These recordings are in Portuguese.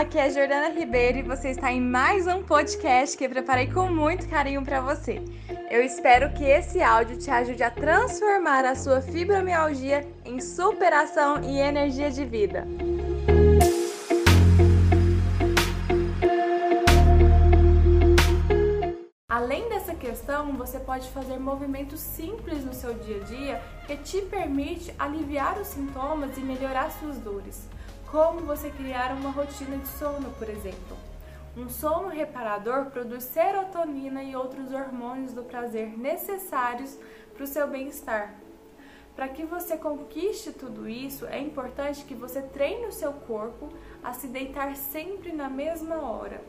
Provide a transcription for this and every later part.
aqui é Jordana Ribeiro e você está em mais um podcast que eu preparei com muito carinho para você. Eu espero que esse áudio te ajude a transformar a sua fibromialgia em superação e energia de vida. Além dessa questão, você pode fazer movimentos simples no seu dia a dia que te permite aliviar os sintomas e melhorar suas dores como você criar uma rotina de sono, por exemplo. Um sono reparador produz serotonina e outros hormônios do prazer necessários para o seu bem-estar. Para que você conquiste tudo isso, é importante que você treine o seu corpo a se deitar sempre na mesma hora.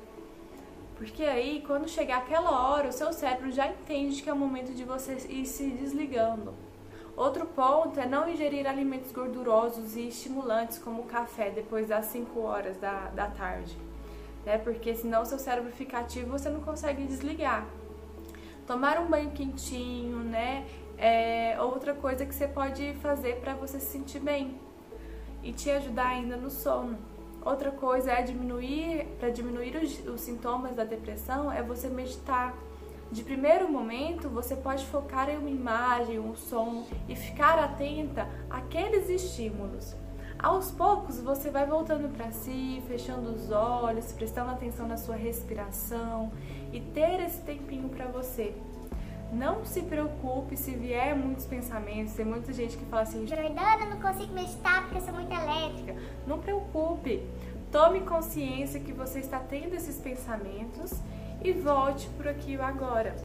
Porque aí, quando chegar aquela hora, o seu cérebro já entende que é o momento de você ir se desligando. Outro ponto é não ingerir alimentos gordurosos e estimulantes como o café depois das 5 horas da, da tarde, né? Porque senão seu cérebro fica ativo você não consegue desligar. Tomar um banho quentinho, né? É outra coisa que você pode fazer para você se sentir bem e te ajudar ainda no sono. Outra coisa é diminuir, para diminuir os, os sintomas da depressão, é você meditar de primeiro momento, você pode focar em uma imagem, um som e ficar atenta àqueles estímulos. Aos poucos, você vai voltando para si, fechando os olhos, prestando atenção na sua respiração e ter esse tempinho para você. Não se preocupe se vier muitos pensamentos, tem muita gente que fala assim: Jordana, não consigo meditar porque eu sou muito elétrica. Não preocupe. Tome consciência que você está tendo esses pensamentos e volte por aqui agora.